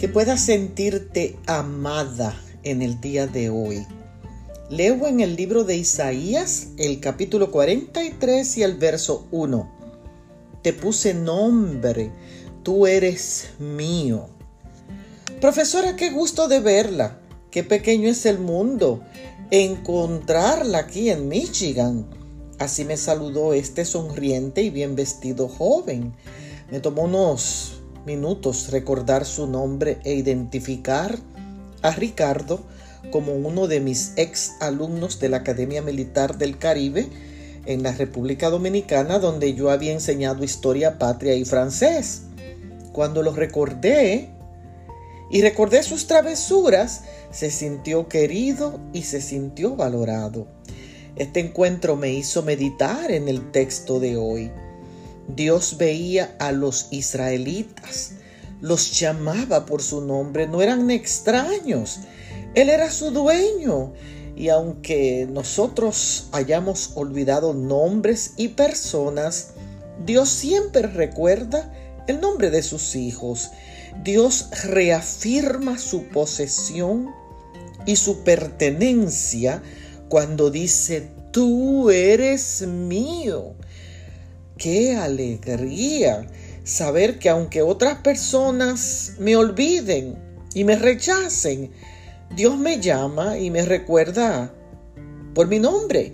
que puedas sentirte amada en el día de hoy. Leo en el libro de Isaías el capítulo 43 y el verso 1. Te puse nombre, tú eres mío. Profesora, qué gusto de verla. Qué pequeño es el mundo. Encontrarla aquí en Michigan. Así me saludó este sonriente y bien vestido joven. Me tomó unos minutos recordar su nombre e identificar a Ricardo como uno de mis ex alumnos de la Academia Militar del Caribe en la República Dominicana donde yo había enseñado historia patria y francés. Cuando lo recordé y recordé sus travesuras, se sintió querido y se sintió valorado. Este encuentro me hizo meditar en el texto de hoy. Dios veía a los israelitas, los llamaba por su nombre, no eran extraños, Él era su dueño. Y aunque nosotros hayamos olvidado nombres y personas, Dios siempre recuerda el nombre de sus hijos. Dios reafirma su posesión y su pertenencia cuando dice, tú eres mío. Qué alegría saber que aunque otras personas me olviden y me rechacen, Dios me llama y me recuerda por mi nombre.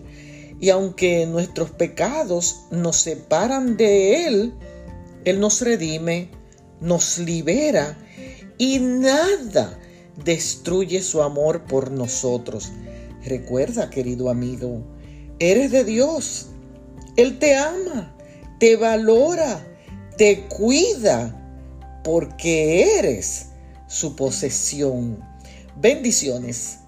Y aunque nuestros pecados nos separan de Él, Él nos redime, nos libera y nada destruye su amor por nosotros. Recuerda, querido amigo, eres de Dios. Él te ama te valora, te cuida, porque eres su posesión. Bendiciones.